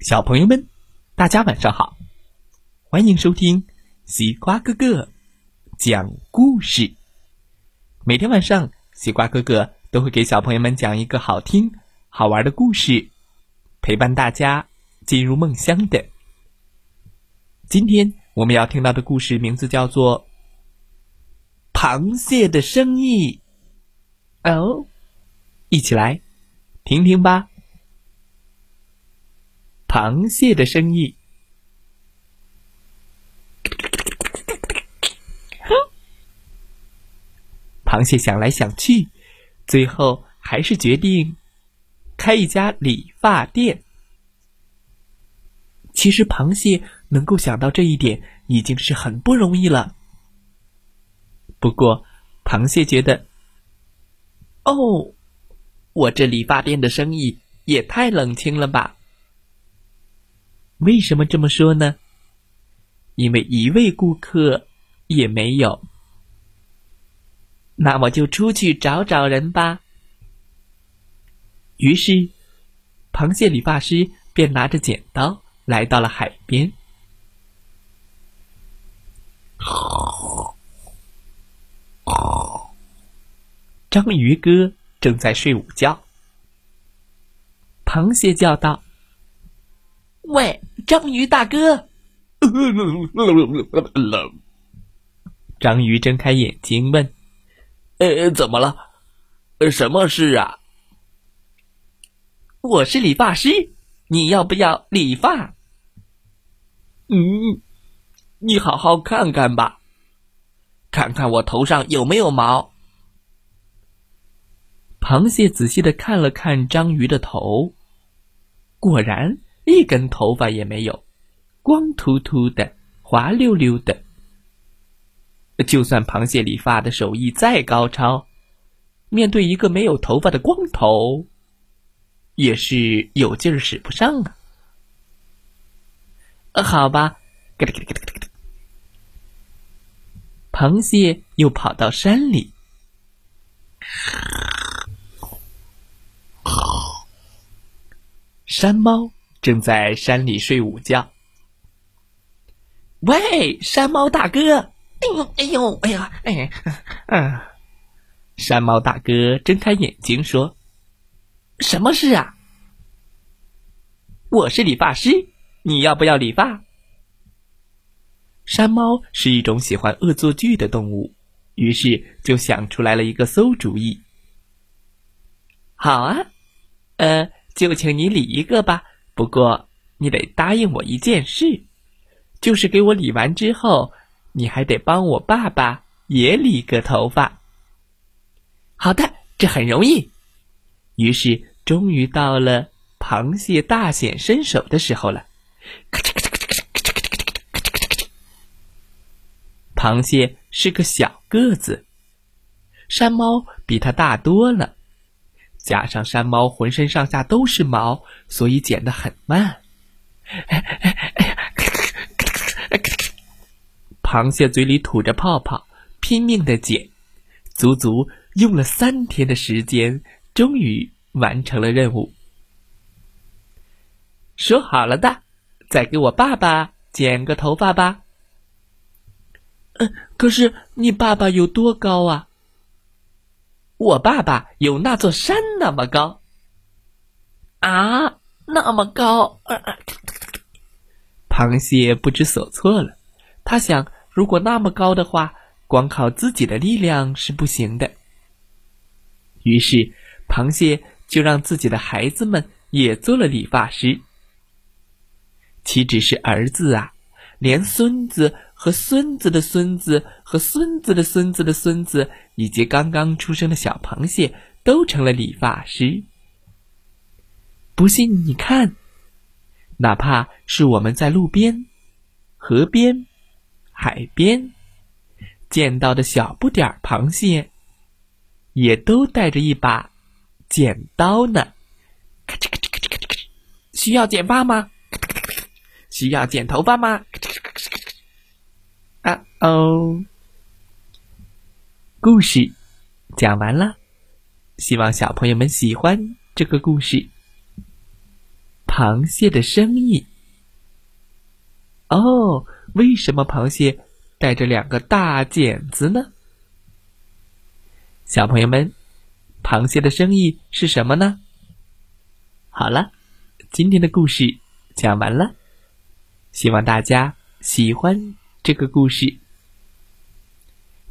小朋友们，大家晚上好！欢迎收听西瓜哥哥讲故事。每天晚上，西瓜哥哥都会给小朋友们讲一个好听、好玩的故事，陪伴大家进入梦乡的。今天我们要听到的故事名字叫做《螃蟹的生意》。哦，一起来听听吧。螃蟹的生意。螃蟹想来想去，最后还是决定开一家理发店。其实，螃蟹能够想到这一点已经是很不容易了。不过，螃蟹觉得，哦，我这理发店的生意也太冷清了吧。为什么这么说呢？因为一位顾客也没有。那我就出去找找人吧。于是，螃蟹理发师便拿着剪刀来到了海边。章鱼哥正在睡午觉。螃蟹叫道。喂，章鱼大哥！章鱼睁开眼睛问：“呃，怎么了？什么事啊？”“我是理发师，你要不要理发？”“嗯，你好好看看吧，看看我头上有没有毛。”螃蟹仔细的看了看章鱼的头，果然。一根头发也没有，光秃秃的，滑溜溜的。就算螃蟹理发的手艺再高超，面对一个没有头发的光头，也是有劲儿使不上啊。好吧，咯咯咯咯咯咯。螃蟹又跑到山里，山猫。正在山里睡午觉。喂，山猫大哥！哎呦，哎呦，哎呀，哎，嗯。山猫大哥睁开眼睛说：“什么事啊？”我是理发师，你要不要理发？山猫是一种喜欢恶作剧的动物，于是就想出来了一个馊主意。好啊，呃，就请你理一个吧。不过，你得答应我一件事，就是给我理完之后，你还得帮我爸爸也理个头发。好的，这很容易。于是，终于到了螃蟹大显身手的时候了。咔嚓咔嚓咔嚓咔嚓咔嚓咔嚓咔嚓咔嚓。螃蟹是个小个子，山猫比它大多了。加上山猫浑身上下都是毛，所以剪得很慢。螃蟹嘴里吐着泡泡，拼命的剪，足足用了三天的时间，终于完成了任务。说好了的，再给我爸爸剪个头发吧。嗯，可是你爸爸有多高啊？我爸爸有那座山那么高，啊，那么高！螃蟹不知所措了。他想，如果那么高的话，光靠自己的力量是不行的。于是，螃蟹就让自己的孩子们也做了理发师。岂止是儿子啊，连孙子。和孙子的孙子和孙子的孙子的孙子，以及刚刚出生的小螃蟹，都成了理发师。不信你看，哪怕是我们在路边、河边、海边见到的小不点儿螃蟹，也都带着一把剪刀呢。咔嚓咔嚓咔嚓咔嚓咔嚓，需要剪发吗？需要剪头发吗？哦，故事讲完了，希望小朋友们喜欢这个故事。螃蟹的生意。哦，为什么螃蟹带着两个大剪子呢？小朋友们，螃蟹的生意是什么呢？好了，今天的故事讲完了，希望大家喜欢这个故事。